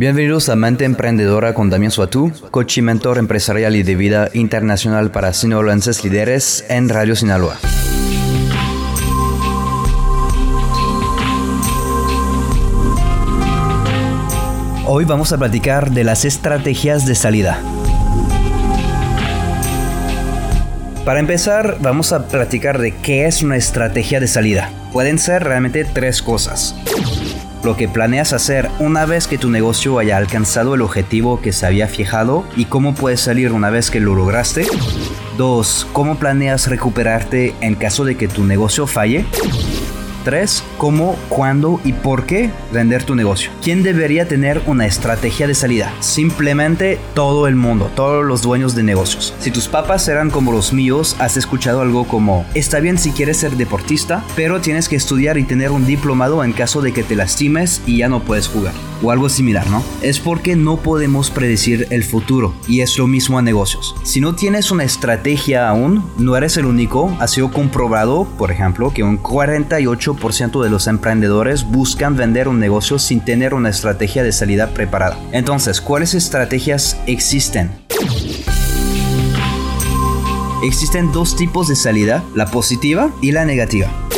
Bienvenidos a Mente Emprendedora con Damián Suatú, coach y mentor empresarial y de vida internacional para sinaloenses líderes en Radio Sinaloa. Hoy vamos a platicar de las estrategias de salida. Para empezar, vamos a platicar de qué es una estrategia de salida. Pueden ser realmente tres cosas lo que planeas hacer una vez que tu negocio haya alcanzado el objetivo que se había fijado y cómo puedes salir una vez que lo lograste. 2. ¿Cómo planeas recuperarte en caso de que tu negocio falle? 3. ¿Cómo, cuándo y por qué vender tu negocio? ¿Quién debería tener una estrategia de salida? Simplemente todo el mundo, todos los dueños de negocios. Si tus papás eran como los míos, has escuchado algo como, está bien si quieres ser deportista, pero tienes que estudiar y tener un diplomado en caso de que te lastimes y ya no puedes jugar o algo similar, ¿no? Es porque no podemos predecir el futuro y es lo mismo a negocios. Si no tienes una estrategia aún, no eres el único. Ha sido comprobado, por ejemplo, que un 48% de los emprendedores buscan vender un negocio sin tener una estrategia de salida preparada. Entonces, ¿cuáles estrategias existen? Existen dos tipos de salida, la positiva y la negativa.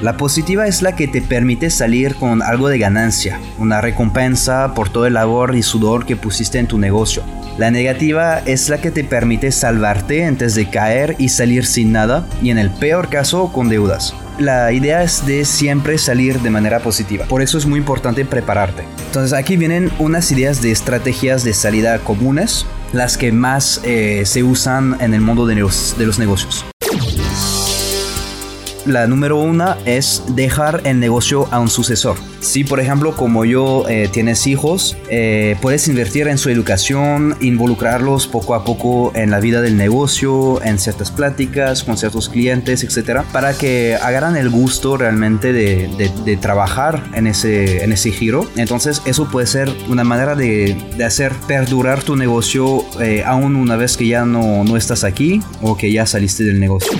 La positiva es la que te permite salir con algo de ganancia, una recompensa por todo el labor y sudor que pusiste en tu negocio. La negativa es la que te permite salvarte antes de caer y salir sin nada y en el peor caso con deudas. La idea es de siempre salir de manera positiva. Por eso es muy importante prepararte. Entonces aquí vienen unas ideas de estrategias de salida comunes, las que más eh, se usan en el mundo de de los negocios la número una es dejar el negocio a un sucesor. Si por ejemplo como yo eh, tienes hijos, eh, puedes invertir en su educación, involucrarlos poco a poco en la vida del negocio, en ciertas pláticas con ciertos clientes, etcétera, para que agarran el gusto realmente de, trabajar en ese, en ese giro. Entonces eso puede ser una manera de, hacer perdurar tu negocio eh, aún una vez que ya no, no estás aquí o que ya saliste del negocio.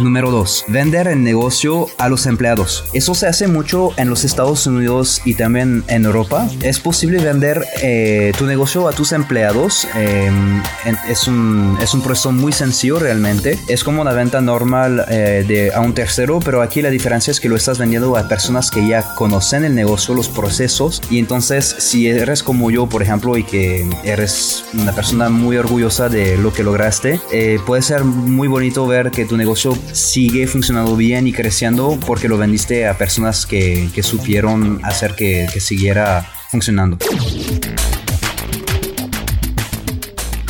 Número 2. Vender el negocio a los empleados. Eso se hace mucho en los Estados Unidos y también en Europa. Es posible vender eh, tu negocio a tus empleados. Em, es, un, es un proceso muy sencillo realmente. Es como una venta normal eh, de, a un tercero, pero aquí la diferencia es que lo estás vendiendo a personas que ya conocen el negocio, los procesos. Y entonces si eres como yo, por ejemplo, y que eres una persona muy orgullosa de lo que lograste, eh, puede ser muy bonito ver que tu negocio sigue funcionando bien y creciendo porque lo vendiste a personas que, supieron hacer que, que siguiera funcionando.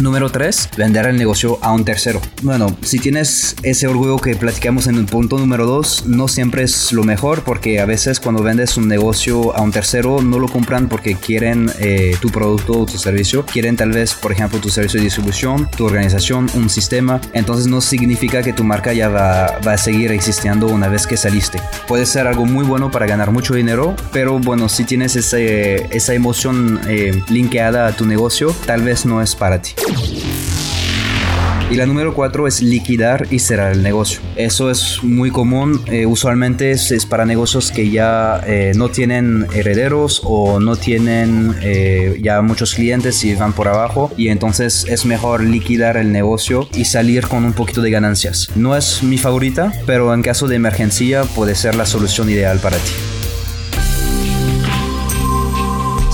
Número 3, vender el negocio a un tercero. Bueno, si tienes ese orgullo que platicamos en el punto número 2, no siempre es lo mejor porque a veces cuando vendes un negocio a un tercero no lo compran porque quieren eh, tu producto o tu servicio. Quieren tal vez, por ejemplo, tu servicio de distribución, tu organización, un sistema. Entonces no significa que tu marca ya va, a seguir existiendo una vez que saliste. Puede ser algo muy bueno para ganar mucho dinero, pero bueno, si tienes ese, esa emoción eh, linkeada a tu negocio, tal vez no es para ti. Y la número cuatro es liquidar y cerrar el negocio. Eso es muy común, eh, usualmente es, para negocios que ya eh, no tienen herederos o no tienen eh, ya muchos clientes y van por abajo y entonces es mejor liquidar el negocio y salir con un poquito de ganancias. No es mi favorita, pero en caso de emergencia puede ser la solución ideal para ti.